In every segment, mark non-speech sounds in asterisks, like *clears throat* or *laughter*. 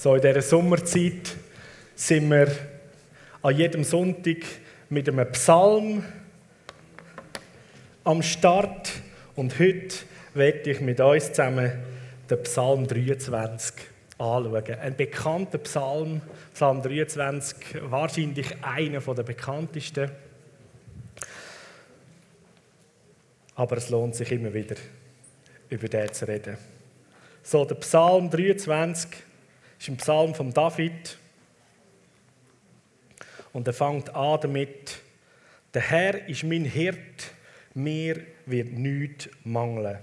So in dieser Sommerzeit sind wir an jedem Sonntag mit einem Psalm am Start und heute werde ich mit uns zusammen den Psalm 23 anschauen. Ein bekannter Psalm, Psalm 23, wahrscheinlich einer der bekanntesten. Aber es lohnt sich immer wieder, über den zu reden. So, der Psalm 23 ist ein Psalm von David. Und er fängt an damit, der Herr ist mein Hirt, mir wird nichts mangeln.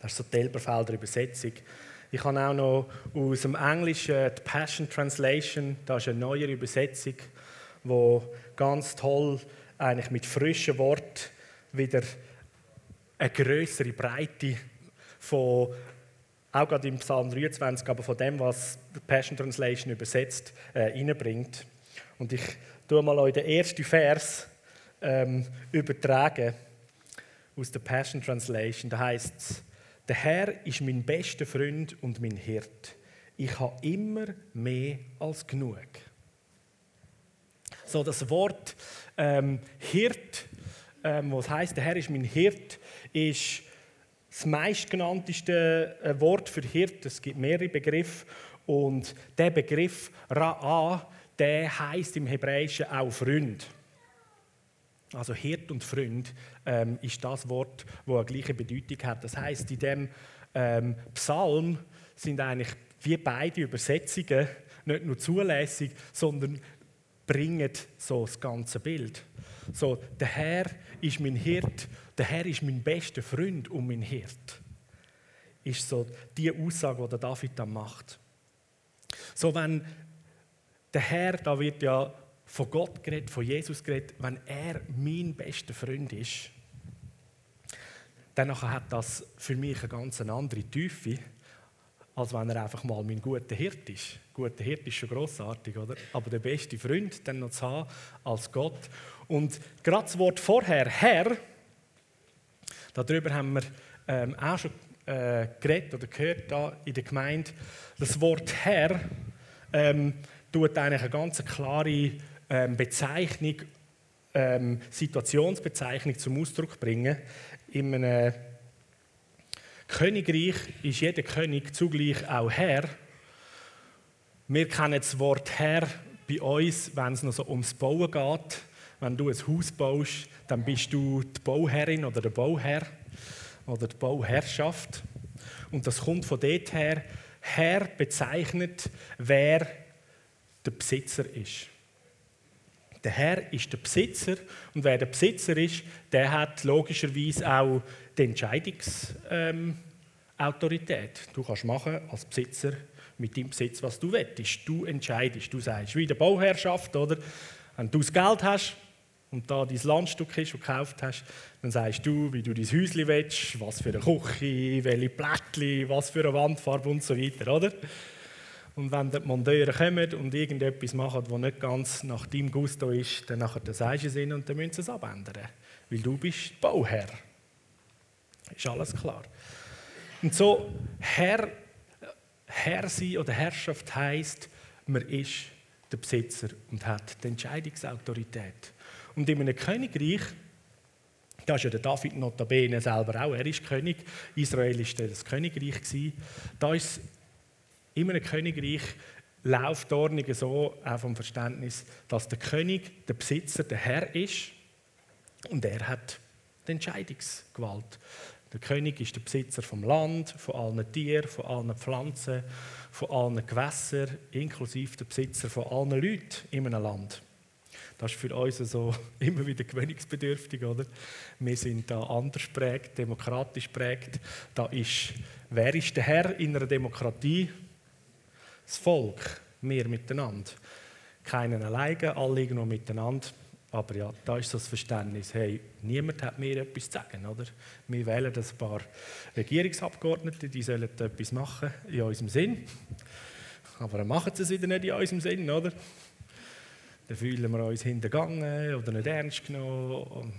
Das ist so die Elberfelder Übersetzung. Ich habe auch noch aus dem Englischen die Passion Translation, das ist eine neue Übersetzung, wo ganz toll eigentlich mit frischen Worten wieder eine größere Breite von, auch gerade im Psalm 23, aber von dem, was die Passion Translation übersetzt, äh, reinbringt. Und ich tue mal euch den ersten Vers ähm, übertragen aus der Passion Translation. Da heißt es, der Herr ist mein bester Freund und mein Hirt. Ich habe immer mehr als genug. So das Wort ähm, Hirt, ähm, was heißt, der Herr ist mein Hirt, ist das meistgenannteste äh, Wort für Hirt. Es gibt mehrere Begriffe und der Begriff Ra'a, der heißt im Hebräischen auch Freund. Also Hirt und Freund ähm, ist das Wort, das eine gleiche Bedeutung hat. Das heißt, in dem ähm, Psalm sind eigentlich wie beide Übersetzungen nicht nur zulässig, sondern bringen so das ganze Bild. So, der Herr ist mein Hirt, der Herr ist mein bester Freund und mein Hirt. Ist so die Aussage, die David dann macht. So, wenn der Herr, da wird ja von Gott geredet, von Jesus geredet, wenn er mein bester Freund ist, dann hat das für mich eine ganz andere Tiefe, als wenn er einfach mal mein guter Hirt ist. Guter Hirt ist schon großartig, oder? Aber der beste Freund dann noch zu haben als Gott. Und gerade das Wort vorher, Herr, darüber haben wir ähm, auch schon äh, geredet oder gehört da in der Gemeinde. Das Wort Herr ähm, tut eigentlich eine ganz klare ähm, Bezeichnung, ähm, Situationsbezeichnung zum Ausdruck bringen. In einem Königreich ist jeder König zugleich auch Herr. Wir kennen das Wort Herr bei uns, wenn es noch so ums Bauen geht. Wenn du ein Haus baust, dann bist du die Bauherrin oder der Bauherr oder die Bauherrschaft. Und das kommt von dort her. Herr bezeichnet, wer der Besitzer ist. Der Herr ist der Besitzer und wer der Besitzer ist, der hat logischerweise auch die Entscheidungsautorität. Ähm, du kannst machen als Besitzer mit deinem Besitz, was du willst. Du entscheidest, du sagst, wie der Bauherrschaft, oder? Wenn du das Geld hast und da dein Landstück ist, du gekauft hast, dann sagst du, wie du dein Häuschen willst, was für eine Küche, welche Plättchen, was für eine Wandfarbe und so weiter, oder? Und wenn die Monteure kommen und irgendetwas machen, das nicht ganz nach deinem Gusto ist, dann nachher sagst du es ihnen und dann müssen sie es abändern. Weil du bist Bauherr. Ist alles klar. Und so, Herr, Herr sein oder Herrschaft heisst, man ist der Besitzer und hat die Entscheidungsautorität. Und in einem Königreich, da ist ja der David notabene selber auch, er ist König, Israel war das Königreich, da ist in einem Königreich läuft die Ordnung so, auch vom Verständnis, dass der König der Besitzer, der Herr ist und er hat die Entscheidungsgewalt. Der König ist der Besitzer vom Land, von allen Tieren, von allen Pflanzen, von allen Gewässern, inklusive der Besitzer von allen Leuten in einem Land. Das ist für uns so *laughs* immer wieder gewöhnungsbedürftig, oder? Wir sind da anders prägt, demokratisch prägt. Da ist, wer ist der Herr in einer Demokratie? das Volk, wir miteinander. Keinen alleine, alle noch miteinander. Aber ja, da ist das Verständnis, hey, niemand hat mir etwas zu sagen, oder? Wir wählen ein paar Regierungsabgeordnete, die sollen etwas machen in unserem Sinn. Aber dann machen sie es wieder nicht in unserem Sinn, oder? Dann fühlen wir uns hintergangen oder nicht ernst genommen,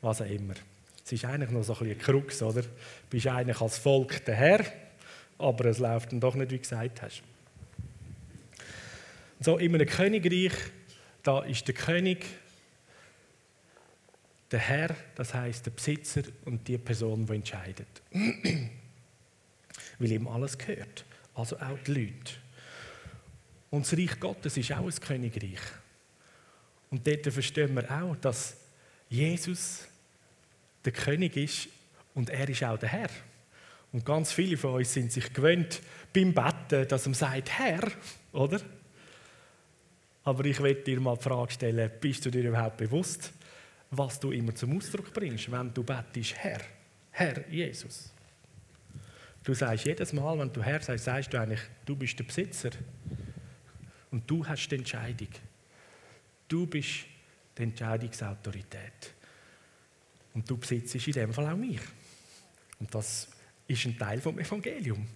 was auch immer. Es ist eigentlich noch so ein bisschen Krux, oder? Du bist eigentlich als Volk der Herr aber es läuft dann doch nicht, wie du gesagt hast. So, in einem Königreich, da ist der König der Herr, das heißt der Besitzer und die Person, die entscheidet. Weil ihm alles gehört, also auch die Leute. Und das Reich Gottes ist auch ein Königreich. Und dort verstehen wir auch, dass Jesus der König ist und er ist auch der Herr. Und ganz viele von uns sind sich gewöhnt beim Betten, dass man sagt, Herr, oder? Aber ich will dir mal die Frage stellen, bist du dir überhaupt bewusst, was du immer zum Ausdruck bringst, wenn du bettest, Herr, Herr Jesus? Du sagst jedes Mal, wenn du Herr sagst, sagst du eigentlich, du bist der Besitzer und du hast die Entscheidung. Du bist die Entscheidungsautorität. Und du besitzt in dem Fall auch mich. Und das ist ein Teil vom Evangelium.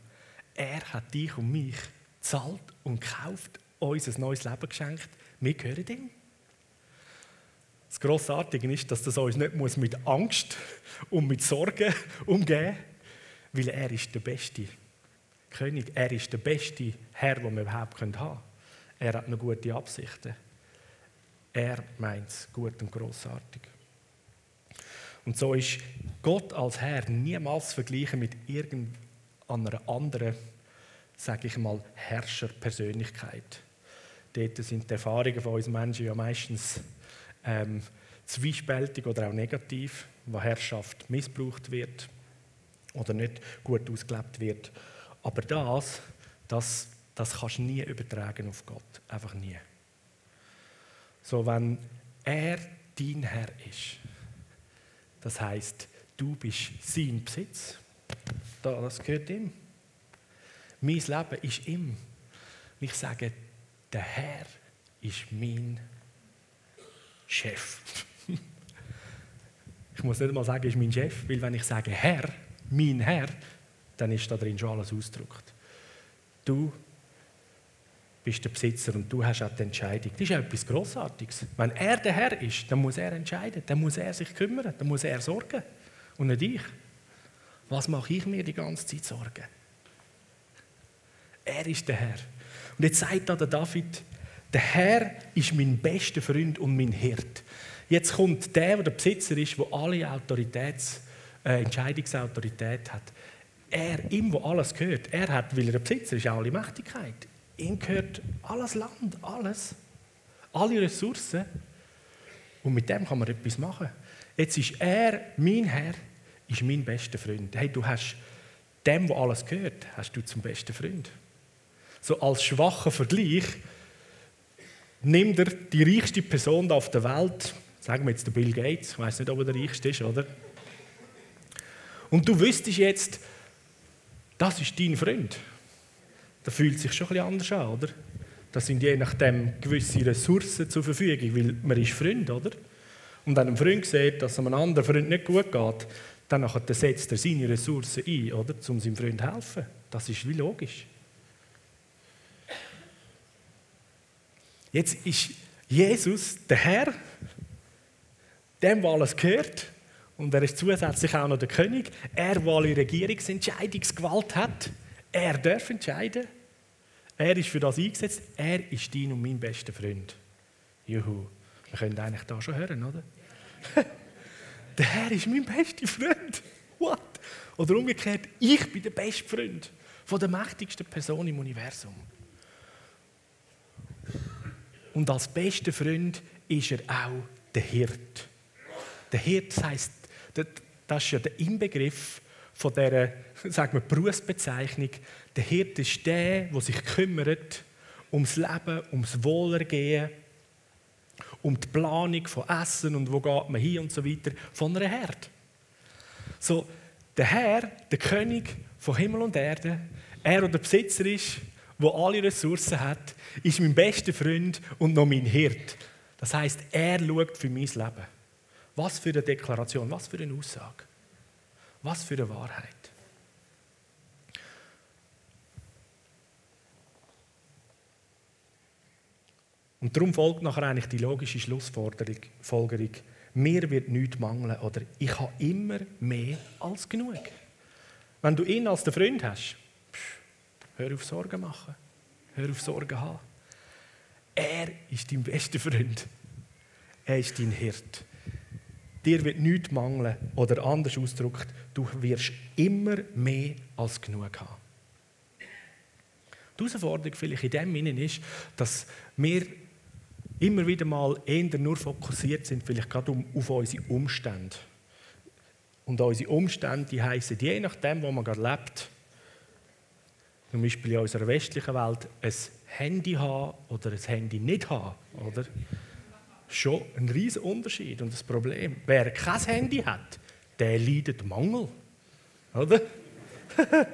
Er hat dich und mich zahlt und gekauft, uns ein neues Leben geschenkt. Wir gehören ihm. Das Grossartige ist, dass das uns nicht mit Angst und mit Sorgen *laughs* umgehen muss, weil er ist der beste König, er ist der beste Herr, den wir überhaupt haben können. Er hat noch gute Absichten. Er meint es gut und grossartig. Und so ist Gott als Herr niemals vergleichen mit irgendeiner anderen, sage ich mal, Herrscherpersönlichkeit. Dort sind die Erfahrungen von uns Menschen ja meistens ähm, zwiespältig oder auch negativ, wo Herrschaft missbraucht wird oder nicht gut ausgelebt wird. Aber das, das, das kannst du nie übertragen auf Gott. Einfach nie. So, wenn er dein Herr ist, das heißt, du bist sein Besitz, das gehört ihm. Mein Leben ist ihm. Ich sage, der Herr ist mein Chef. ich muss nicht mal sagen, ist mein Chef, weil wenn ich sage Herr, mein Herr, dann ist da drin schon alles ausgedrückt. Du bist der Besitzer und du hast auch die Entscheidung. Das ist etwas Grossartiges. Wenn er der Herr ist, dann muss er entscheiden, dann muss er sich kümmern, dann muss er sorgen. Und nicht ich. Was mache ich mir die ganze Zeit Sorgen? Er ist der Herr. Und jetzt sagt da der David, der Herr ist mein bester Freund und mein Hirt. Jetzt kommt der, der der Besitzer ist, der alle Autoritäts, äh, Entscheidungsautorität hat. Er, ihm, wo alles gehört, er hat, weil er der Besitzer ist, auch alle Mächtigkeit. Ihm gehört alles Land, alles. Alle Ressourcen. Und mit dem kann man etwas machen. Jetzt ist er, mein Herr, ist mein bester Freund. Hey, du hast dem, wo alles gehört, hast du zum besten Freund. So als schwacher Vergleich nimmt er die reichste Person auf der Welt, sagen wir jetzt der Bill Gates, ich weiß nicht, ob er der reichste ist, oder? Und du wüsstest jetzt, das ist dein Freund das fühlt sich schon ein anders an, oder? Das sind je nachdem gewisse Ressourcen zur Verfügung, weil man ist Freund, oder? Und wenn ein Freund sieht, dass es einem anderen Freund nicht gut geht, dann setzt er seine Ressourcen ein, oder? Um seinem Freund zu helfen. Das ist wie logisch. Jetzt ist Jesus der Herr, dem, der alles gehört, und er ist zusätzlich auch noch der König. Er, der alle Regierungsentscheidungsgewalt hat, er darf entscheiden. Er ist für das eingesetzt. Er ist dein und mein bester Freund. Juhu. Wir können eigentlich da schon hören, oder? *laughs* der Herr ist mein bester Freund. What? Oder umgekehrt, ich bin der beste Freund von der mächtigsten Person im Universum. Und als bester Freund ist er auch der Hirt. Der Hirt heisst, das ist ja der Inbegriff von dieser *laughs* sagen wir, Berufsbezeichnung. Der Hirte ist der, der sich kümmert ums Leben, ums Wohlergehen, um die Planung von Essen und wo geht man hin und so weiter, von einer Herde. So, der Herr, der König von Himmel und Erde, er, der der Besitzer ist, der alle Ressourcen hat, ist mein bester Freund und noch mein Hirt. Das heißt, er schaut für mein Leben. Was für eine Deklaration, was für eine Aussage. Was für eine Wahrheit. Und darum folgt nachher eigentlich die logische Schlussfolgerung. Mir wird nichts mangeln oder ich habe immer mehr als genug. Wenn du ihn als den Freund hast, Hör auf Sorgen machen. Hör auf Sorgen haben. Er ist dein bester Freund. Er ist dein Hirt. Dir wird nichts mangeln oder anders ausgedrückt, du wirst immer mehr als genug haben. Die Herausforderung vielleicht in dem Sinne ist, dass wir immer wieder mal eher nur fokussiert sind, vielleicht gerade auf unsere Umstände. Und unsere Umstände die heissen, je nachdem, wo man gerade lebt, zum Beispiel in unserer westlichen Welt, ein Handy haben oder ein Handy nicht haben, oder? Schon ein riesiger Unterschied und das Problem. Wer kein Handy hat, der leidet Mangel, oder? *laughs*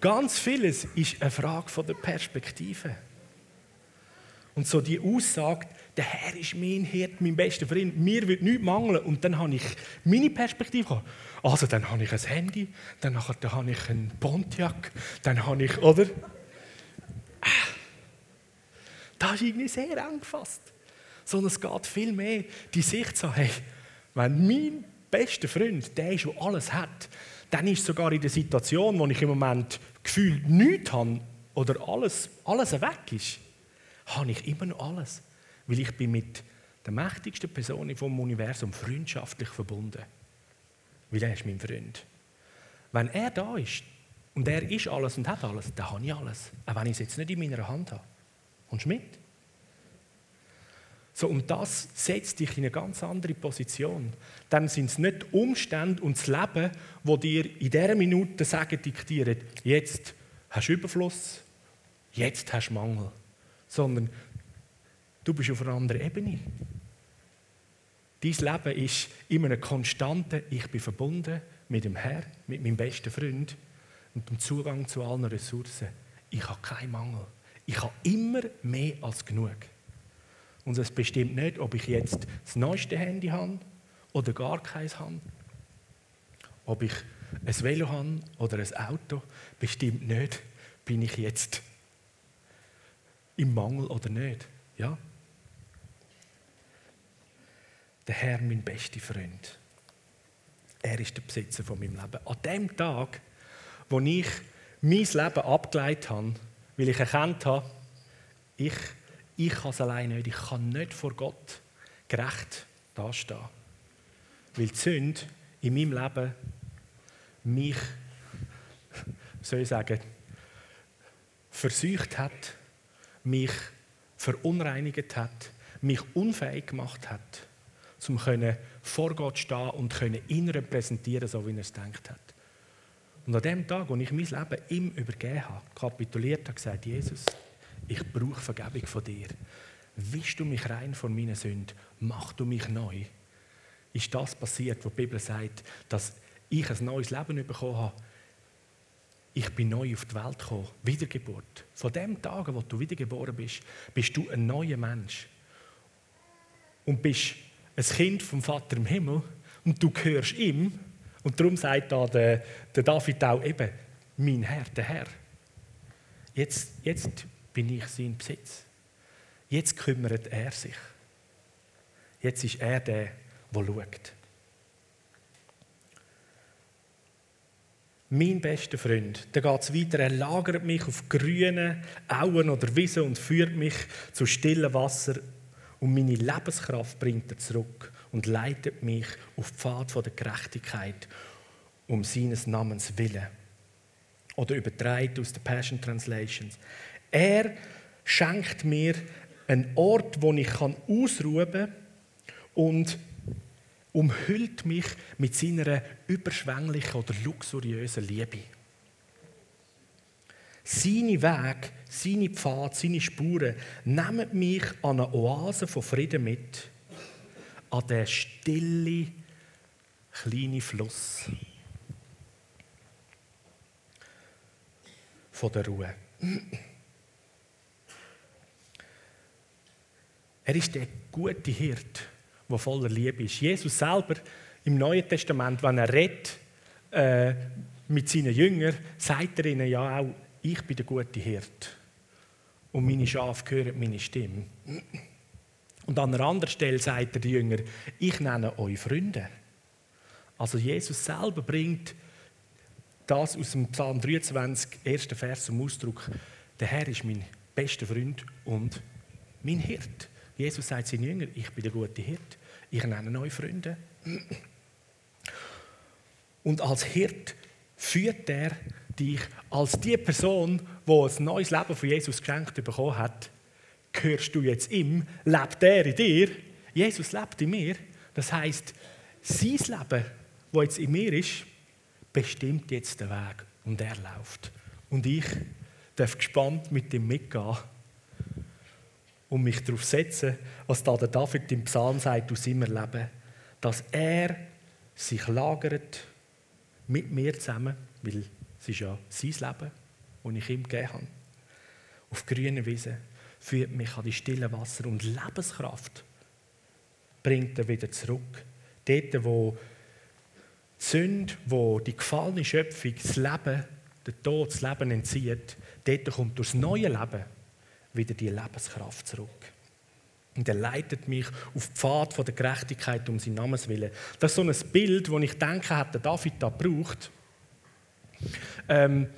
Ganz vieles ist eine Frage der Perspektive. Und so die Aussage, der Herr ist mein Hirt, mein bester Freund, mir wird nichts mangeln. Und dann habe ich meine Perspektive. Also dann habe ich ein Handy, dann, nachher, dann habe ich einen Pontiac, dann habe ich, oder? Das ist irgendwie sehr eng gefasst. Sondern es geht viel mehr die Sicht so, hey, wenn mein bester Freund der ist, der alles hat, dann ist sogar in der Situation, wo ich im Moment gefühlt nichts habe oder alles, alles weg ist, habe ich immer noch alles. Weil ich bin mit der mächtigsten Person vom Universum freundschaftlich verbunden. Weil er ist mein Freund. Wenn er da ist und er ist alles und hat alles, dann habe ich alles. Auch wenn ich es jetzt nicht in meiner Hand habe. Kommst du mit? So, und das setzt dich in eine ganz andere Position. Dann sind es nicht Umstände und das Leben, wo dir in dieser Minute sagen, diktieren, jetzt hast du Überfluss, jetzt hast du Mangel. Sondern du bist auf einer anderen Ebene. Dein Leben ist immer eine konstante, ich bin verbunden mit dem Herr, mit meinem besten Freund und dem Zugang zu allen Ressourcen. Ich habe keinen Mangel. Ich habe immer mehr als genug. Und es bestimmt nicht, ob ich jetzt das neueste Handy habe oder gar keins habe. Ob ich ein Velo habe oder ein Auto, bestimmt nicht, bin ich jetzt im Mangel oder nicht. Ja? Der Herr, mein bester Freund. Er ist der Besitzer von meinem Leben. An dem Tag, wo ich mein Leben abgeleitet habe, weil ich erkannt habe, ich, ich kann es allein nicht. Ich kann nicht vor Gott gerecht dastehen. Weil die Sünde in meinem Leben mich, soll ich sagen, versucht hat, mich verunreinigt hat, mich unfähig gemacht hat, um vor Gott stehen und können ihn repräsentieren, so wie er es gedacht hat. Und an dem Tag, wo ich mein Leben ihm übergeben habe, kapituliert habe, gesagt, Jesus, ich brauche Vergebung von dir. Wischst du mich rein von meinen Sünden? Mach du mich neu? Ist das passiert, wo die Bibel sagt, dass ich ein neues Leben bekommen habe? Ich bin neu auf die Welt gekommen. Wiedergeburt. Von dem Tag, wo du wiedergeboren bist, bist du ein neuer Mensch. Und bist ein Kind vom Vater im Himmel. Und du gehörst ihm und darum sagt da der, der David auch eben, mein Herr, der Herr. Jetzt, jetzt bin ich sein Besitz. Jetzt kümmert er sich. Jetzt ist er der, der schaut. Mein bester Freund, da geht es weiter, er lagert mich auf grünen Auen oder Wiesen und führt mich zu stillen Wasser und meine Lebenskraft bringt er zurück und leitet mich auf den Pfad der Gerechtigkeit um seines Namens willen. Oder übertreibt aus der Passion Translations. Er schenkt mir einen Ort, wo ich ausruhen kann und umhüllt mich mit seiner überschwänglichen oder luxuriösen Liebe. Seine Weg, seine Pfad, seine Spuren nehmen mich an eine Oase von Frieden mit an den stillen, kleinen Fluss von der Ruhe. Er ist der gute Hirt, der voller Liebe ist. Jesus selber im Neuen Testament, wenn er redet äh, mit seinen Jüngern, sagt er ihnen ja auch, ich bin der gute Hirt. Und meine Schafe hören meine Stimme. Und an einer anderen Stelle sagt er die Jünger, ich nenne euch Freunde. Also Jesus selber bringt das aus dem Psalm 23, ersten Vers zum Ausdruck. Der Herr ist mein bester Freund und mein Hirt. Jesus sagt seinen Jüngern, ich bin der gute Hirt. Ich nenne euch Freunde. Und als Hirt führt er dich als die Person, die ein neues Leben von Jesus geschenkt bekommen hat, gehörst du jetzt ihm, lebt er in dir, Jesus lebt in mir. Das heißt, sein Leben, das jetzt in mir ist, bestimmt jetzt den Weg und er läuft. Und ich darf gespannt mit ihm mitgehen und mich darauf setzen, was da der David im Psalm sagt aus seinem Leben, dass er sich lagert mit mir zusammen, weil es ist ja sein Leben, das ich ihm gegeben habe, auf grüner Wiese, führt mich an die stillen Wasser und Lebenskraft bringt er wieder zurück. Dort, wo die Sünde, wo die gefallene Schöpfung das Leben, der Tod, das Leben entzieht, dort kommt durch das neue Leben wieder die Lebenskraft zurück. Und er leitet mich auf die Pfad der Gerechtigkeit um seinen Namens willen. Das ist so ein Bild, das ich denke, hat David da gebraucht. Ähm,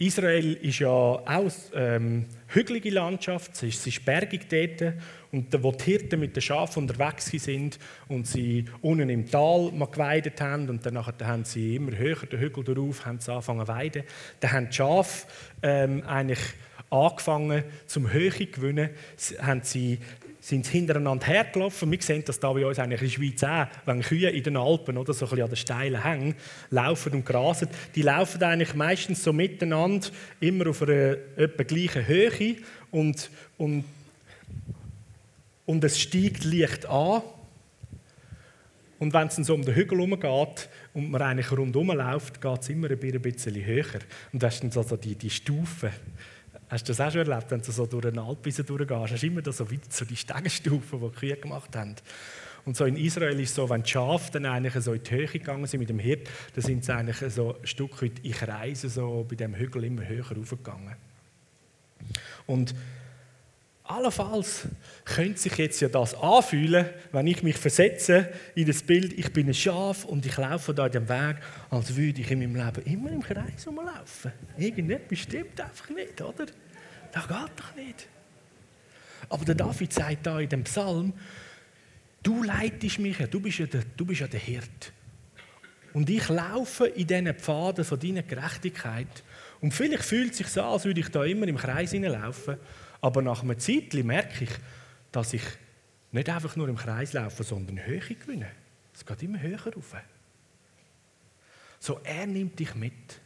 Israel ist ja auch ähm, hügelige Landschaft, es ist, ist bergig dort. Und wo die Hirten mit den Schafen unterwegs sind und sie unten im Tal geweidet haben und dann haben sie immer höher den Hügel darauf, angefangen zu weiden, dann haben die Schafe ähm, eigentlich angefangen zum Höhe zu gewinnen, haben sie sind hintereinander hergelaufen. Wir sehen das da bei uns eigentlich in der Schweiz auch, wenn Kühe in den Alpen oder so ein bisschen an den steilen Hängen laufen und grasen. Die laufen eigentlich meistens so miteinander, immer auf einer etwa gleichen Höhe und, und, und es steigt leicht an. Und wenn es so um den Hügel herumgeht und man eigentlich rundherum läuft, geht es immer ein bisschen höher. Und das sind also die, die Stufen. Hast du das auch schon erlebt, wenn du so durch eine Alpwiese durchgehst? Hast du immer so, wie, so die Stegenstufen, die die Kühe gemacht haben. Und so in Israel ist es so, wenn die Schafe dann eigentlich so in die Höhe gegangen sind mit dem Hirt, dann sind sie eigentlich so ein Stück weit in Kreisen so bei dem Hügel immer höher raufgegangen. Und allenfalls könnte sich jetzt ja das anfühlen, wenn ich mich versetze in das Bild, ich bin ein Schaf und ich laufe da dem Weg, als würde ich in meinem Leben immer im Kreis rumlaufen. Irgendetwas stimmt einfach nicht, oder? Das geht doch nicht. Aber der David sagt da in dem Psalm, du leitest mich du bist ja der, du bist ja der Hirt. Und ich laufe in diesen Pfaden von deiner Gerechtigkeit. Und vielleicht fühlt es sich so an, als würde ich da immer im Kreis hineinlaufen. Aber nach einer Zeit merke ich, dass ich nicht einfach nur im Kreis laufe, sondern Höhe gewinne. Es geht immer höher rauf. So, er nimmt dich mit.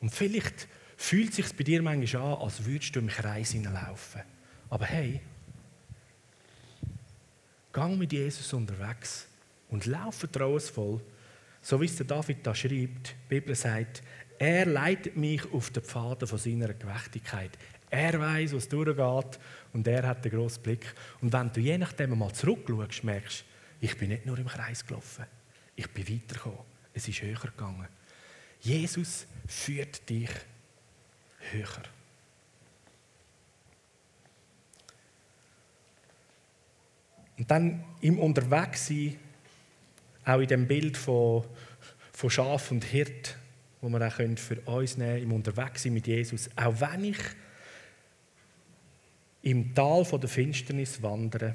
Und vielleicht fühlt es sich bei dir manchmal an, als würdest du im Kreis hineinlaufen. Aber hey, gang mit Jesus unterwegs und lauf vertrauensvoll, so wie es der David da schreibt. Die Bibel sagt, er leitet mich auf den Pfaden von seiner Gerechtigkeit. Er weiß, was durchgeht und er hat den grossen Blick. Und wenn du je nachdem mal zurückschaust, merkst ich bin nicht nur im Kreis gelaufen, ich bin weitergekommen. Es ist höher gegangen. Jesus führt dich höher. Und dann im Unterwegssein, auch in dem Bild von, von Schaf und Hirt, wo wir auch für uns nehmen können, im Unterwegssein mit Jesus, auch wenn ich im Tal der Finsternis wandere,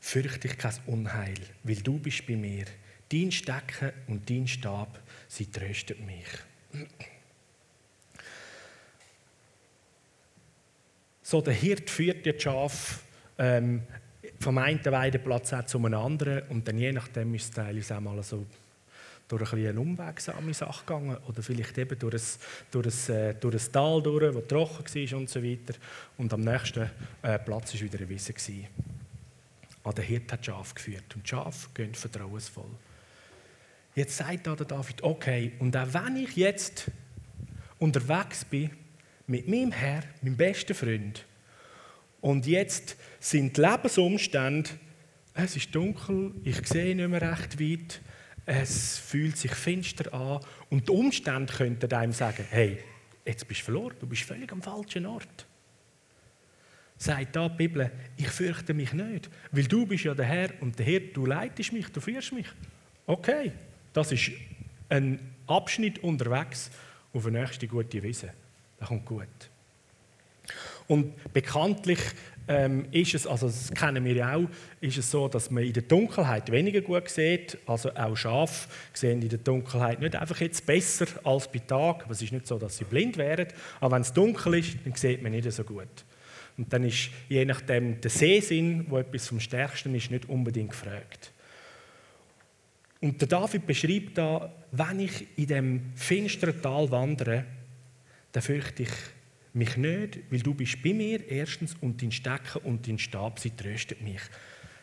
fürchte ich kein Unheil, weil du bist bei mir. Dein Stecken und dein Stab, sie trösten mich. So, der Hirt führt die Schaf ähm, vom einen Weideplatz zum anderen und dann je nachdem ist es teilweise auch mal so durch ein eine umwegsame Sache gegangen oder vielleicht eben durch ein, durch ein, äh, durch ein Tal durch, das trocken war und so weiter. Und am nächsten äh, Platz war wieder eine Wiese. Gewesen. An der Hirt hat Schaf geführt und Schaf gehen vertrauensvoll. Jetzt sagt da der David, okay, und auch wenn ich jetzt unterwegs bin mit meinem Herr, meinem besten Freund, und jetzt sind die Lebensumstände, es ist dunkel, ich sehe nicht mehr recht weit, es fühlt sich finster an und die Umstände könnten einem sagen, hey, jetzt bist du verloren, du bist völlig am falschen Ort. Sagt da die Bibel, ich fürchte mich nicht, weil du bist ja der Herr und der Herr, du leitest mich, du führst mich. Okay, das ist einen Abschnitt unterwegs auf eine nächste gute Wiese. Das kommt gut. Und bekanntlich ähm, ist es, also das kennen wir ja auch, ist es so, dass man in der Dunkelheit weniger gut sieht. Also auch Schafe sehen in der Dunkelheit nicht einfach jetzt besser als bei Tag. Aber es ist nicht so, dass sie blind wären. Aber wenn es dunkel ist, dann sieht man nicht so gut. Und dann ist je nachdem der Sehsinn, wo etwas vom Stärksten ist, nicht unbedingt gefragt. Und der David beschreibt da, wenn ich in dem finsteren Tal wandere, dann fürchte ich mich nicht, weil du bist bei mir erstens und dein Stecken und dein Stab, sie tröstet mich.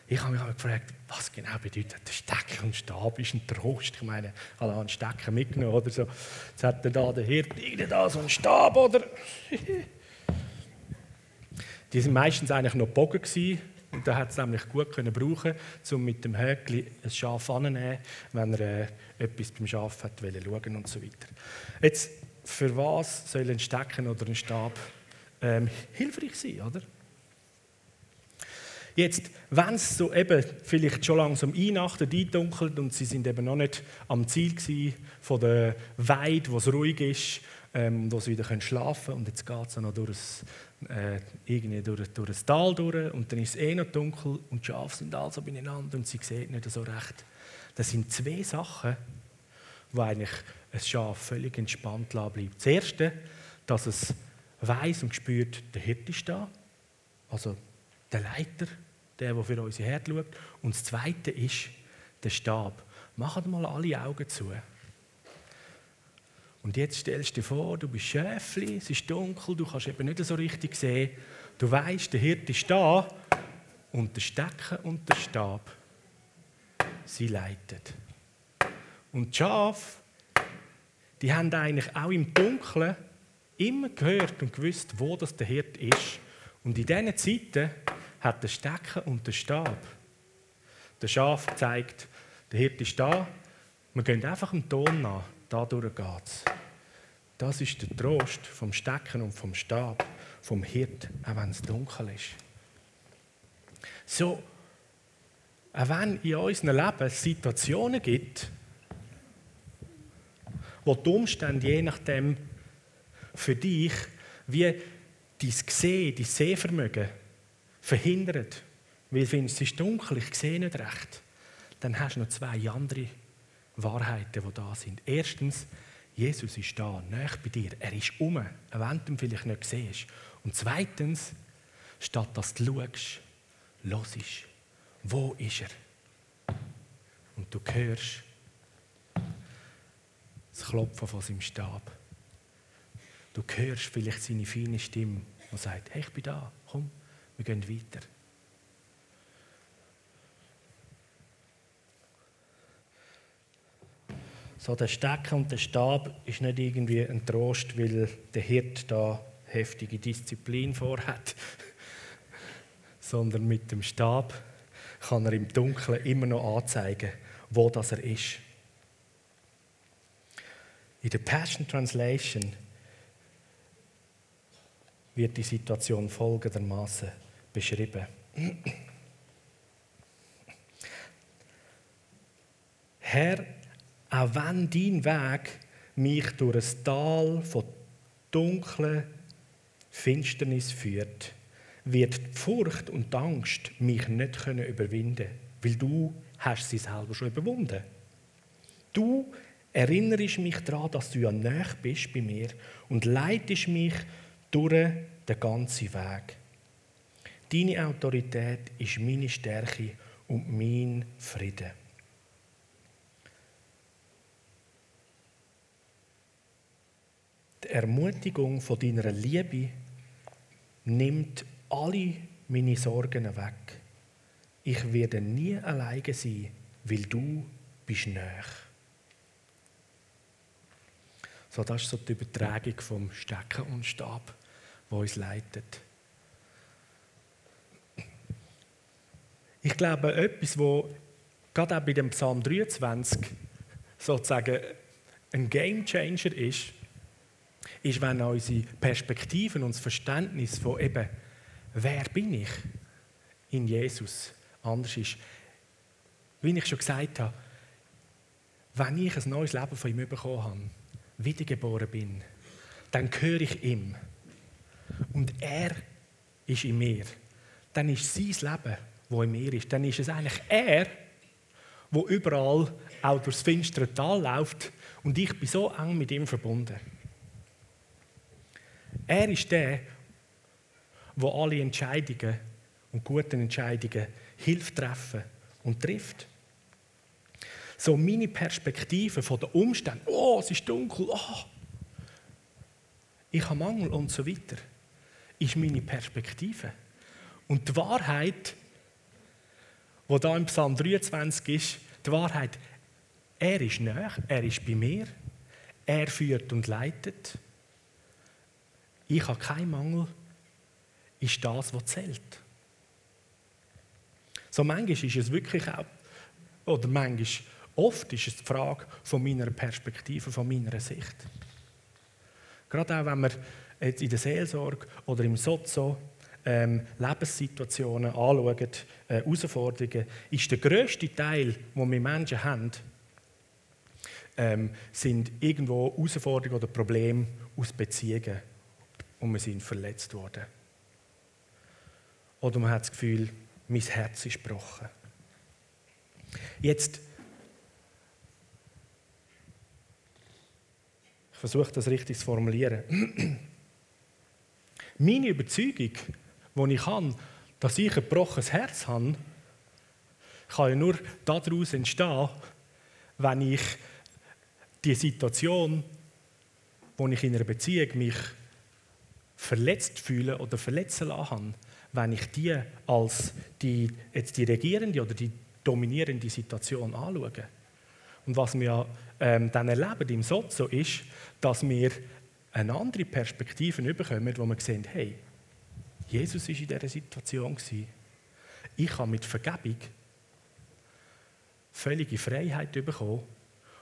Ich habe mich gefragt, was genau bedeutet der Stecken und Stab? Ist ein Trost? Ich meine, habe einen Stecken mitgenommen oder so. Jetzt hat er da der Hirte da so einen Stab oder? *laughs* Die sind meistens eigentlich noch Bogen gewesen. Und da hat es nämlich gut können brauchen, um mit dem Höckli ein Schaf anzunehmen, wenn er äh, etwas beim Schaf hat schauen und so weiter. Jetzt für was soll ein Stecken oder ein Stab ähm, hilfreich sein, oder? Jetzt, wenn es so eben vielleicht schon langsam einachtet, eindunkelt und sie sind eben noch nicht am Ziel von der Weide, wo es ruhig ist, ähm, wo sie wieder können schlafen können und jetzt geht es noch durch ein, äh, irgendwie durch, durch ein Tal durch und dann ist es eh noch dunkel und die Schafe sind also beieinander und sie sehen nicht so recht. Das sind zwei Sachen, die eigentlich ein Schaf völlig entspannt bleibt. Das Erste, dass es weiß und spürt, der Hirte ist da, also der Leiter, der, der für unsere Herde schaut. Und das Zweite ist der Stab. Macht mal alle Augen zu. Und jetzt stellst du dir vor, du bist Schäfli, es ist dunkel, du kannst eben nicht so richtig sehen. Du weißt, der Hirte ist da und der Stecken und der Stab, sie leitet. Und die Schafe die haben eigentlich auch im Dunkeln immer gehört und gewusst, wo das der Hirt ist. Und in diesen Zeiten hat der Stecken und der Stab der Schaf gezeigt, der Hirt ist da, wir gehen einfach dem Ton nach, dadurch geht es. Das ist der Trost vom Stecken und vom Stab, vom Hirt, auch wenn es dunkel ist. So, auch wenn in unserem Leben Situationen gibt, wo die Umstände je nachdem für dich wie dein Gesehen, dein Sehvermögen verhindern. Weil du findest, es ist dunkel, ich sehe nicht recht. Dann hast du noch zwei andere Wahrheiten, die da sind. Erstens, Jesus ist da, näher bei dir. Er ist um, wenn du ihn vielleicht nicht siehst. Und zweitens, statt dass du schaust, hörst, wo ist er? Und du hörst, das Klopfen von seinem Stab. Du hörst vielleicht seine feine Stimme, die sagt, hey, ich bin da, komm, wir gehen weiter. So, der Stecken und der Stab ist nicht irgendwie ein Trost, weil der Hirt da heftige Disziplin vorhat, *laughs* sondern mit dem Stab kann er im Dunkeln immer noch anzeigen, wo das er ist. In der Passion Translation wird die Situation folgendermaßen beschrieben. Herr, auch wenn dein Weg mich durch ein Tal von dunkler Finsternis führt, wird die Furcht und die Angst mich nicht überwinden können, weil du hast sie selber schon überwunden. Du erinnerst mich daran, dass du ja näher bist bei mir und leitest mich durch den ganzen Weg. Deine Autorität ist meine Stärke und mein Frieden. Die Ermutigung von deiner Liebe nimmt alle meine Sorgen weg. Ich werde nie alleine sein, weil du bist näher. So, das ist so die Übertragung vom Stecken und Stab, wo uns leitet. Ich glaube, etwas, wo gerade auch bei dem Psalm 23 sozusagen ein Game Changer ist, ist, wenn unsere Perspektiven und das Verständnis von eben, wer bin ich in Jesus anders ist. Wie ich schon gesagt habe, wenn ich ein neues Leben von ihm bekommen habe, wiedergeboren bin, dann gehöre ich ihm. Und er ist in mir. Dann ist sein Leben, wo in mir ist. Dann ist es eigentlich er, wo überall auch durchs finstere Tal läuft und ich bin so eng mit ihm verbunden. Er ist der, wo alle Entscheidungen und guten Entscheidungen hilft treffen und trifft. So meine Perspektive von den Umständen, oh, es ist dunkel, oh, ich habe Mangel und so weiter, ist meine Perspektive. Und die Wahrheit, wo da im Psalm 23 ist, die Wahrheit, er ist näher, er ist bei mir, er führt und leitet. Ich habe keinen Mangel, ist das, was zählt. So manchmal ist es wirklich auch, oder manchmal, oft ist es die Frage von meiner Perspektive, von meiner Sicht. Gerade auch, wenn wir jetzt in der Seelsorge oder im Sozo ähm, Lebenssituationen anschauen, äh, Herausforderungen, ist der grösste Teil, den wir Menschen haben, ähm, sind irgendwo Herausforderungen oder Probleme aus Beziehungen und wir sind verletzt worden. Oder man hat das Gefühl, mein Herz ist gebrochen. Jetzt, versuche das richtig zu formulieren. *clears throat* Meine Überzeugung, die ich habe, dass ich ein gebrochenes Herz habe, kann ja nur daraus entstehen, wenn ich die Situation, wo ich in einer Beziehung mich verletzt fühle oder verletzen lassen habe, wenn ich die als die, jetzt die regierende oder die dominierende Situation anschaue. Und was wir ähm, dann erleben im Sozo ist, dass wir eine andere Perspektive bekommen, wo wir sehen, hey, Jesus war in dieser Situation. Ich habe mit Vergebung völlige Freiheit bekommen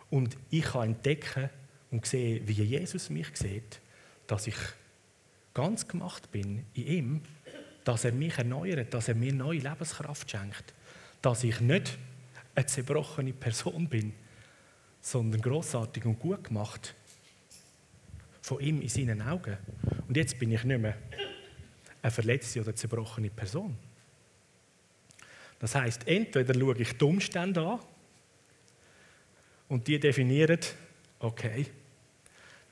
und ich kann entdecken und sehen, wie Jesus mich sieht, dass ich ganz gemacht bin in ihm, dass er mich erneuert, dass er mir neue Lebenskraft schenkt, dass ich nicht eine zerbrochene Person bin, sondern großartig und gut gemacht von ihm in seinen Augen. Und jetzt bin ich nicht mehr eine verletzte oder zerbrochene Person. Das heißt, entweder schaue ich die Umstände an und die definieren, okay,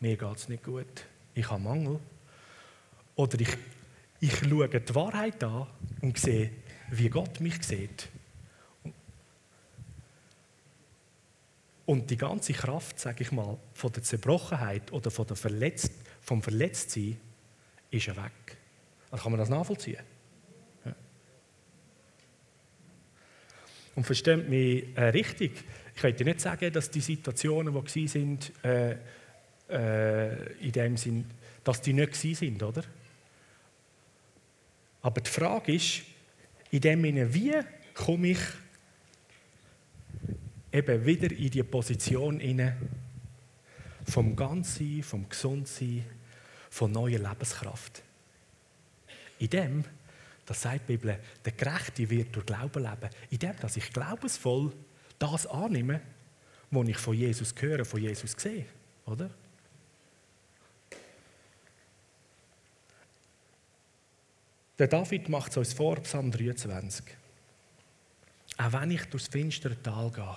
mir geht es nicht gut, ich habe Mangel. Oder ich, ich schaue die Wahrheit an und sehe, wie Gott mich sieht. Und die ganze Kraft, sage ich mal, von der Zerbrochenheit oder von der Verletzt, vom Verletztsein ist weg. Also kann man das nachvollziehen? Und versteht mich äh, richtig, ich könnte nicht sagen, dass die Situationen, die sind, äh, äh, in dem Sinn, dass die nicht sind, oder? Aber die Frage ist, in dem Sinne, wie komme ich eben wieder in die Position inne vom Ganzsein, vom Gesundsein, von neuer Lebenskraft. In dem, das sagt die Bibel, der Gerechte wird durch Glauben leben. In dem, dass ich glaubensvoll das annehme, was ich von Jesus höre, von Jesus sehe. Oder? Der David macht es uns vor, Psalm 23. Auch wenn ich durchs finstere Tal gehe,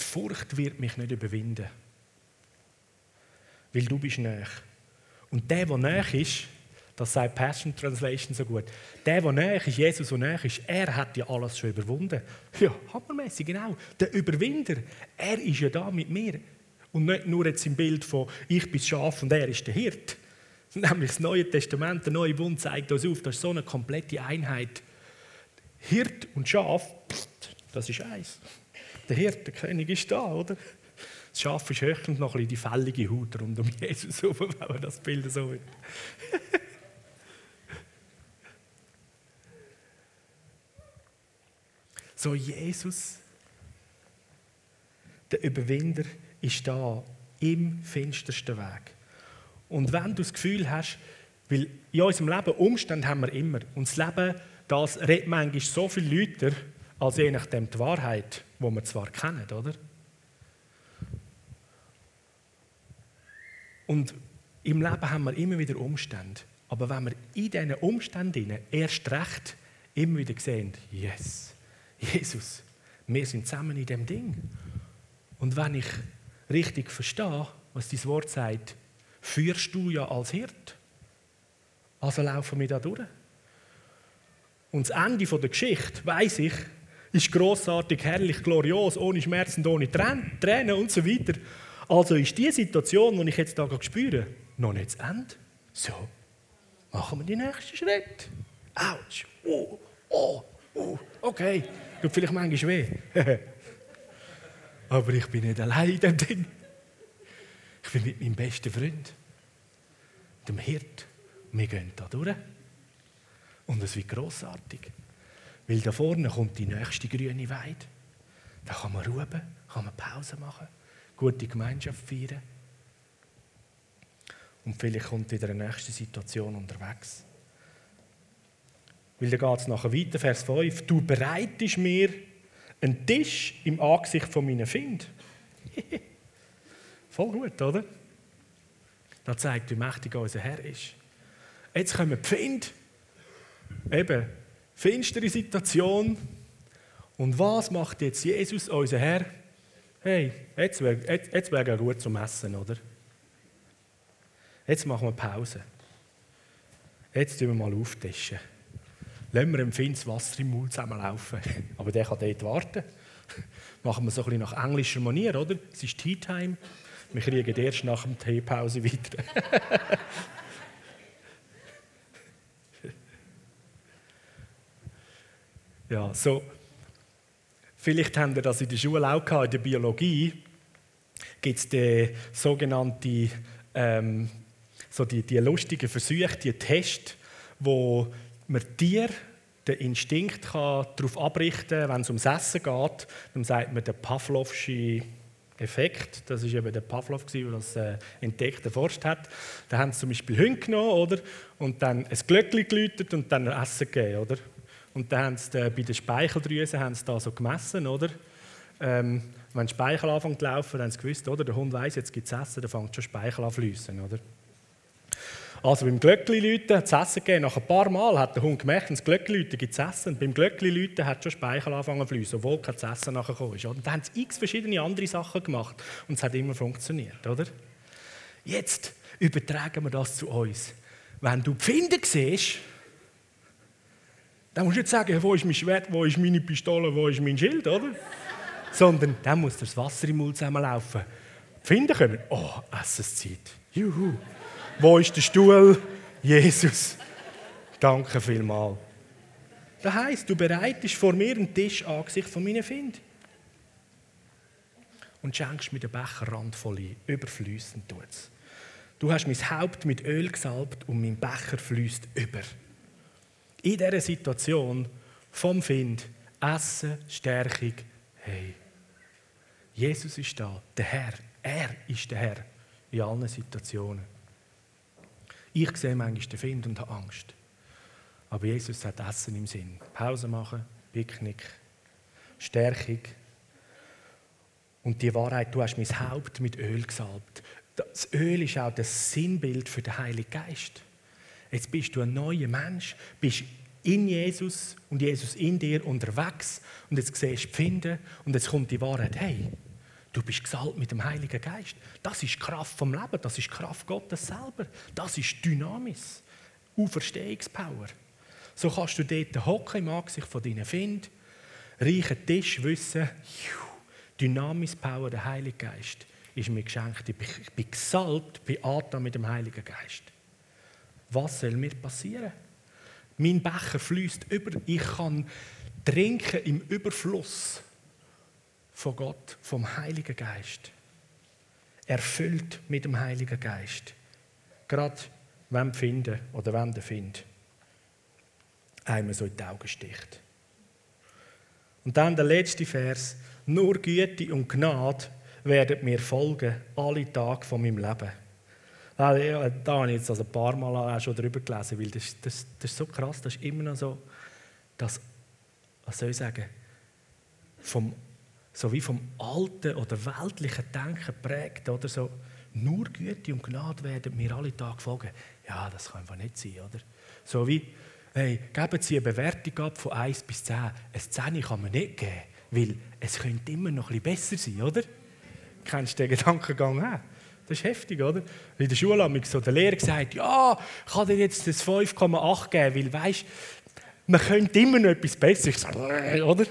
die Furcht wird mich nicht überwinden. Weil du bist näher. Und der, der näher ist, das sagt Passion Translation so gut. Der, der näher ist, Jesus, der näher ist, er hat ja alles schon überwunden. Ja, hammermäßig, genau. Der Überwinder, er ist ja da mit mir. Und nicht nur jetzt im Bild von, ich bin das Schaf und er ist der Hirt. *laughs* Nämlich das Neue Testament, der neue Bund zeigt uns auf, das ist so eine komplette Einheit. Hirt und Schaf, das ist eins. Der Hirt, der König ist da, oder? Das Schaf ist höchstens noch ein bisschen die fällige Haut rund um Jesus herum, *laughs* wenn man das Bild so will. *laughs* So Jesus, der Überwinder, ist da im finstersten Weg. Und wenn du das Gefühl hast, weil in unserem Leben Umstände haben wir immer. Und das Leben, das redet manchmal so viel Leute, als je nachdem die Wahrheit, wo wir zwar kennen, oder? Und im Leben haben wir immer wieder Umstände. Aber wenn wir in diesen Umständen erst recht immer wieder sehen, yes, Jesus, wir sind zusammen in dem Ding. Und wenn ich richtig verstehe, was dieses Wort sagt, führst du ja als Hirt. Also laufen wir da durch. Und das Ende der Geschichte weiß ich, ist großartig, herrlich, glorios, ohne Schmerzen, ohne Tränen und so weiter. Also ist die Situation, die ich jetzt hier spüre, noch nicht das Ende. So, machen wir den nächsten Schritt. Autsch, oh, oh, oh, okay. Tut vielleicht manchmal weh. *laughs* Aber ich bin nicht allein in dem Ding. Ich bin mit meinem besten Freund, dem Hirt. Wir gehen da durch. Und es wird grossartig. Weil da vorne kommt die nächste grüne Weide. Da kann man ruhen, kann man Pause machen, gute Gemeinschaft feiern. Und vielleicht kommt wieder eine nächste Situation unterwegs. Weil da geht es nachher weiter, Vers 5. Du bereitest mir einen Tisch im Angesicht von meinen Find. *laughs* Voll gut, oder? Das zeigt, wie mächtig unser Herr ist. Jetzt kommen die Find. Eben, finstere Situation. Und was macht jetzt Jesus, unser Herr? Hey, jetzt wäre jetzt, jetzt wär gut zum Essen, oder? Jetzt machen wir Pause. Jetzt tun wir mal auftischen. Lassen wir ihm das Wasser im Mund zusammenlaufen. *laughs* Aber der kann dort warten. *laughs* Machen wir so ein bisschen nach englischer Manier, oder? Es ist Tea Time. Wir kriegen erst nach dem Teepause weiter. *laughs* ja, so. Vielleicht habt ihr das in der Schule auch gehabt, in der Biologie. Gibt es die sogenannte, ähm, so die, die lustigen Versuche, die Tests, wo man Tier den Instinkt kann darauf abrichten kann, wenn es ums Essen geht, dann sagt man der Pavlovsche Effekt. Das ist eben der Pavlov, der das äh, entdeckt, erforscht hat. Da haben sie zum Beispiel Hunde genommen oder? und dann ein Glöckchen geläutet und dann Essen gegeben. Oder? Und dann haben sie äh, bei den Speicheldrüsen haben sie da so gemessen. Oder? Ähm, wenn Speichel anfängt zu laufen, dann haben sie gewusst, oder? der Hund weiß, jetzt gibt es Essen, dann fängt schon Speichel an zu fließen. Oder? Also beim Glöckli-Läuten hat es Essen gegeben. Nach ein paar Mal hat der Hund gemerkt, das Glöckli-Läuten gibt es Essen. Und beim Glöckli-Läuten hat schon Speichel angefangen zu fließen, obwohl kein Essen nachher gekommen ist. Und dann haben sie x verschiedene andere Sachen gemacht. Und es hat immer funktioniert, oder? Jetzt übertragen wir das zu uns. Wenn du Pfinde siehst, musst du nicht sagen, wo ist mein Schwert, wo ist meine Pistole, wo ist mein Schild, oder? Sondern dann muss das Wasser im Mund zusammenlaufen. Pfinde kommen, oh, Essenszeit. Juhu. Wo ist der Stuhl? Jesus. Danke vielmals. Das heisst, du bereitest vor mir einen Tisch angesichts von meinen Find. Und schenkst mir den Becher randvoll ein. Überfließend tut's. Du hast mein Haupt mit Öl gesalbt und mein Becher fließt über. In dieser Situation vom Find, Essen, Stärkung, hey, Jesus ist da, der Herr. Er ist der Herr in allen Situationen. Ich sehe manchmal den Find und habe Angst. Aber Jesus hat Essen im Sinn. Pause machen, Picknick, Stärkung. Und die Wahrheit, du hast mein Haupt mit Öl gesalbt. Das Öl ist auch das Sinnbild für den Heiligen Geist. Jetzt bist du ein neuer Mensch, bist in Jesus und Jesus in dir unterwegs und jetzt siehst du die Finde und jetzt kommt die Wahrheit, hey, Du bist gesalbt mit dem Heiligen Geist. Das ist Kraft vom Leben, das ist Kraft Gottes selber. Das ist Dynamis, Auferstehungspower. So kannst du dort hocken im Angesicht von deinen Find, reichen Tisch wissen, Dynamis Power, der Heilige Geist ist mir geschenkt. Ich bin gesalbt bei Adam mit dem Heiligen Geist. Was soll mir passieren? Mein Becher fließt über. Ich kann trinken im Überfluss von Gott, vom Heiligen Geist. Erfüllt mit dem Heiligen Geist. Gerade wenn finden oder wenn der Find einmal so in die Augen sticht. Und dann der letzte Vers. Nur Güte und Gnade werden mir folgen, alle Tage von meinem Leben. Da habe ich jetzt also ein paar Mal auch schon darüber gelesen, weil das, das, das ist so krass, das ist immer noch so, dass, was soll ich sagen, vom so wie vom alten oder weltlichen Denken prägt, oder so, nur Güte und Gnade werden mir alle Tage folgen. Ja, das kann einfach nicht sein, oder? So wie, hey, geben Sie eine Bewertung ab von 1 bis 10. Ein 10 kann man nicht geben, weil es könnte immer noch ein bisschen besser sein, oder? Kennst du den Gedankengang auch? Das ist heftig, oder? In der Schule haben so der Lehrer gesagt, ja, ich kann dir jetzt das 5,8 geben, weil, weißt man könnte immer noch etwas Besseres, oder?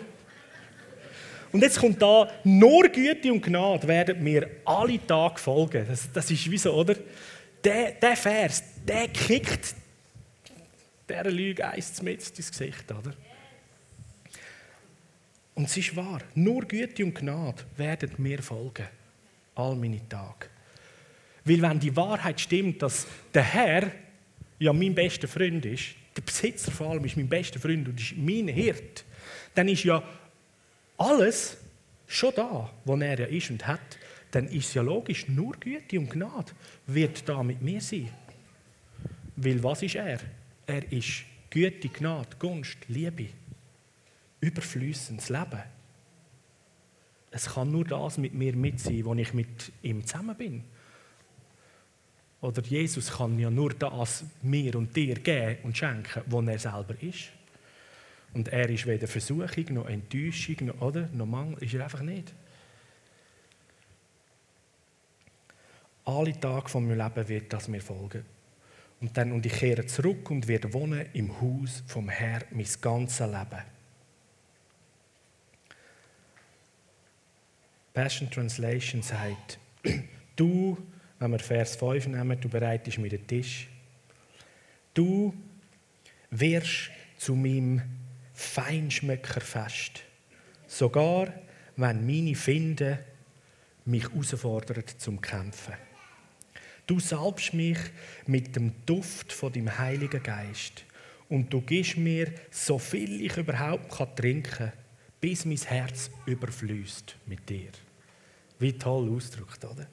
Und jetzt kommt da, nur Güte und Gnade werden mir alle Tage folgen. Das, das ist wie so, oder? Der, der Vers, der kickt dieser Lüge eins mit ins Gesicht, oder? Und es ist wahr, nur Güte und Gnade werden mir folgen. All meine Tage. Weil wenn die Wahrheit stimmt, dass der Herr ja mein bester Freund ist, der Besitzer vor allem ist mein bester Freund und ist mein Hirt, dann ist ja alles schon da, wo er ja ist und hat, dann ist es ja logisch, nur Güte und Gnade wird da mit mir sein. Weil was ist er? Er ist Güte, Gnade, Gunst, Liebe, überflüssendes Leben. Es kann nur das mit mir mit sein, wo ich mit ihm zusammen bin. Oder Jesus kann ja nur das mir und dir geben und schenken, wo er selber ist. Und er ist weder Versuchung noch Enttäuschung, noch, oder? noch Mangel, ist er einfach nicht. Alle Tage von meinem Leben wird das mir folgen. Und dann und ich kehre zurück und werde wohnen im Haus vom Herrn mein ganzes Leben. Passion Translation sagt, *clears throat* du wenn wir Vers 5 nehmen, du bereitest mir den Tisch. Du wirst zu meinem Feinschmecker fest. Sogar wenn meine Finde mich herausfordern zum Kämpfen. Du salbst mich mit dem Duft von dem Heiligen Geist und du gibst mir so viel ich überhaupt kann trinken, bis mein Herz überfließt mit dir. Wie toll ausdrückt, oder?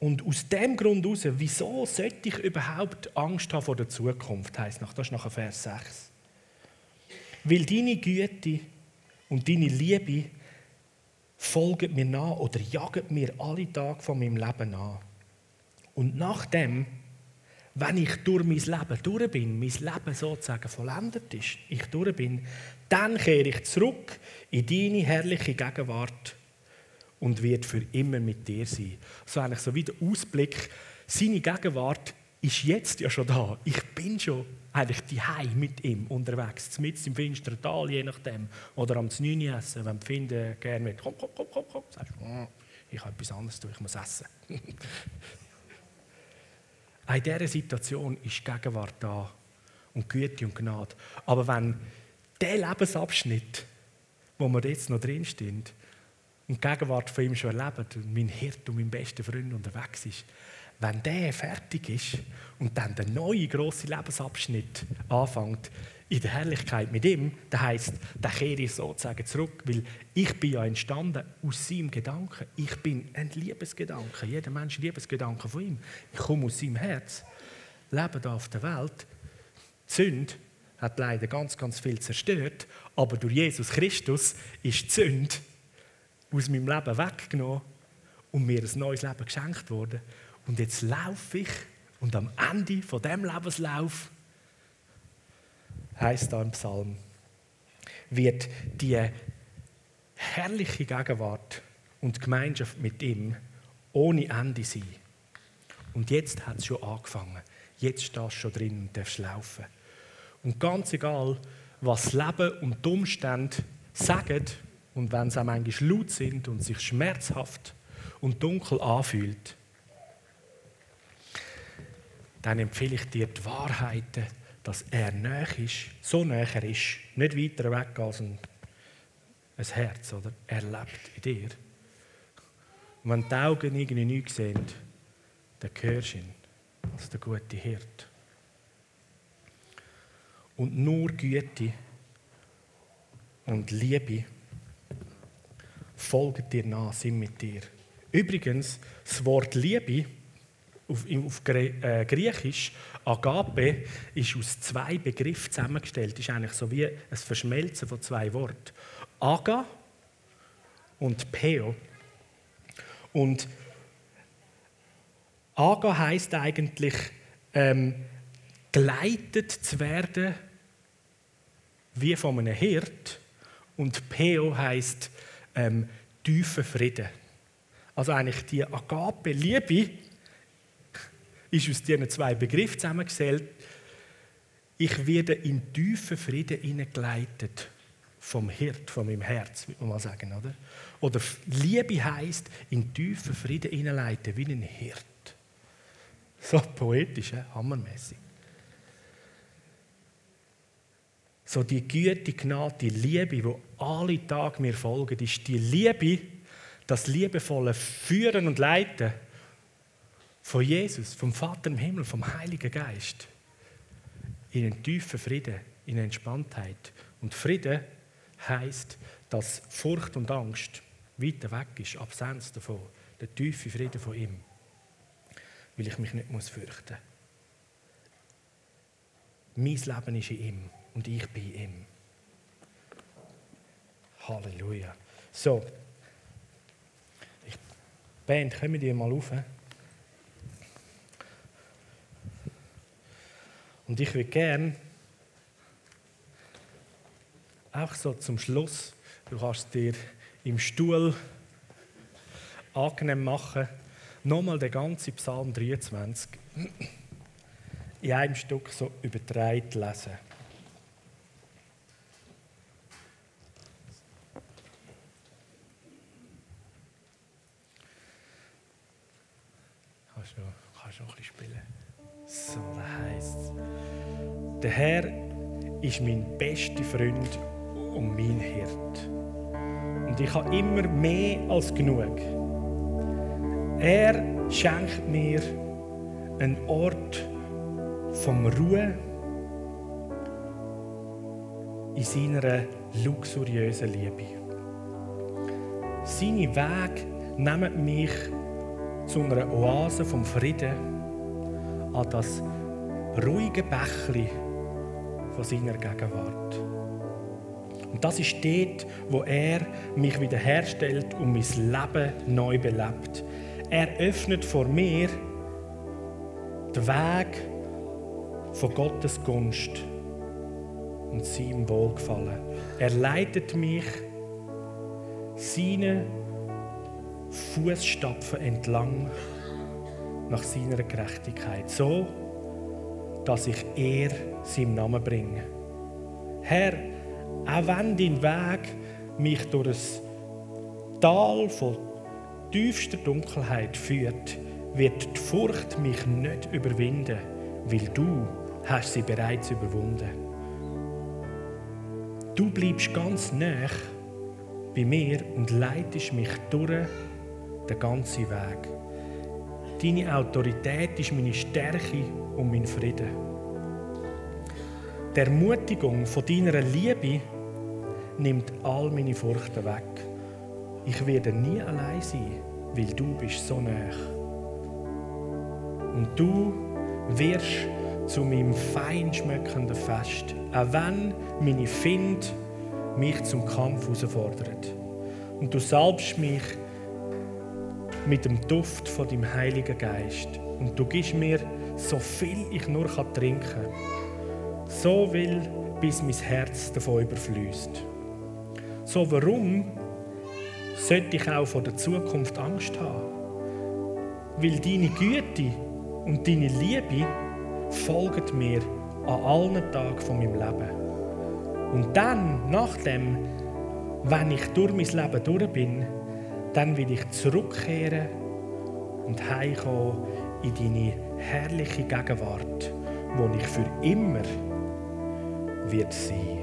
Und aus dem Grund heraus, wieso sollte ich überhaupt Angst haben vor der Zukunft, heißt nach, das ist nachher Vers 6. Weil deine Güte und deine Liebe folgen mir nach oder jagen mir alle Tage von meinem Leben nach. Und nachdem, wenn ich durch mein Leben durch bin, mein Leben sozusagen vollendet ist, ich durch bin, dann kehre ich zurück in deine herrliche Gegenwart und wird für immer mit dir sein. So eigentlich so wie der Ausblick, seine Gegenwart ist jetzt ja schon da. Ich bin schon eigentlich die mit ihm unterwegs, mit im finsteren Tal, je nachdem. Oder am 9 essen, wenn die Finde gerne mit, komm, komm, komm, komm, komm. Sagst du, oh, ich habe etwas anderes tun, ich muss essen. *laughs* In dieser Situation ist Gegenwart da und Güte und Gnade. Aber wenn der Lebensabschnitt, wo wir jetzt noch drinstehen, und die Gegenwart von ihm schon erlebt und mein Hirt und mein bester Freund unterwegs ist, wenn der fertig ist und dann der neue große Lebensabschnitt anfängt in der Herrlichkeit mit ihm, dann heißt, dann kehre ich sozusagen zurück, weil ich bin ja entstanden aus seinem Gedanken. Ich bin ein Liebesgedanke. Jeder Mensch Liebesgedanke von ihm. Ich komme aus seinem Herz. Leben hier auf der Welt. Die Sünde hat leider ganz, ganz viel zerstört, aber durch Jesus Christus ist die Sünde aus meinem Leben weggenommen und mir ein neues Leben geschenkt worden. Und jetzt laufe ich und am Ende von dem Lebenslauf heißt da im Psalm, wird die herrliche Gegenwart und Gemeinschaft mit ihm ohne Ende sein. Und jetzt hat es schon angefangen. Jetzt stehst du schon drin und darfst laufen. Und ganz egal, was das Leben und die Umstände sagen, und wenn sie auch manchmal laut sind und sich schmerzhaft und dunkel anfühlt, dann empfehle ich dir die Wahrheiten, dass er näher ist, so näher ist, nicht weiter weg als ein, ein Herz, oder? Er lebt in dir. Und wenn die Augen irgendwie nichts sehen, dann hörst du ihn als der gute Hirt. Und nur Güte und Liebe folgen dir nach, sind mit dir. Übrigens, das Wort Liebe auf, auf äh, Griechisch, Agape, ist aus zwei Begriffen zusammengestellt. Ist eigentlich so wie ein Verschmelzen von zwei Worten. Aga und Peo. Und Aga heißt eigentlich, ähm, geleitet zu werden wie von einem Hirt. Und Peo heißt ähm, tiefer Frieden. Also eigentlich die Agape, Liebe, ist aus diesen zwei Begriffen zusammengestellt. Ich werde in tiefen Frieden hineingeleitet vom Hirt, von meinem Herz, würde man mal sagen, oder? Oder Liebe heißt in tiefen Frieden hineinleiten, wie ein Hirt. So poetisch, hammermäßig. So die Güte, Gnade, die Liebe, die alle Tage mir folgen, ist die Liebe, das liebevolle Führen und Leiten von Jesus, vom Vater im Himmel, vom Heiligen Geist. In einen tiefen Frieden, in eine Entspanntheit. Und Frieden heißt, dass Furcht und Angst weiter weg ist, Absenz davon, der tiefe Frieden von ihm, weil ich mich nicht muss fürchten. Mein Leben ist in ihm und ich bin in ihm. Halleluja. So, ich, Band, kommen die mal auf. Und ich würde gerne auch so zum Schluss, du kannst dir im Stuhl angenehm machen, nochmal den ganzen Psalm 23 in einem Stück so übertreibt lesen. Kannst du, noch ein bisschen spielen? So, heisst es. Der Herr ist mein bester Freund und mein Hirt. Und ich habe immer mehr als genug. Er schenkt mir einen Ort vom Ruhe in seiner luxuriösen Liebe. Seine Wege nehmen mich zu einer Oase vom Frieden an das ruhige Bächli von seiner Gegenwart. Und das ist dort, wo er mich wiederherstellt und mein Leben neu belebt. Er öffnet vor mir den Weg von Gottes Gunst und seinem Wohlgefallen. Er leitet mich seine Fußstapfen entlang nach seiner Gerechtigkeit, so dass ich er seinem Namen bringe. Herr, auch wenn dein Weg mich durch ein Tal von tiefster Dunkelheit führt, wird die Furcht mich nicht überwinden, weil du hast sie bereits überwunden. Du bleibst ganz nah bei mir und leitest mich durch den ganzen Weg. Deine Autorität ist meine Stärke und mein Frieden. Die Ermutigung von deiner Liebe nimmt all meine Furchten weg. Ich werde nie allein sein, weil du bist so nah. Und du wirst zu meinem feinschmeckenden Fest, auch wenn meine Find mich zum Kampf herausfordert. Und du salbst mich mit dem Duft von dem Heiligen Geist. Und du gibst mir so viel ich nur trinken kann. So will, bis mein Herz davon überfließt. So, warum sollte ich auch vor der Zukunft Angst haben? Weil deine Güte und deine Liebe folgen mir an allen Tagen von meinem Leben. Und dann, nachdem, wenn ich durch mein Leben durch bin, dann will ich zurückkehren und heimkommen in deine herrliche Gegenwart, wo ich für immer wird sein.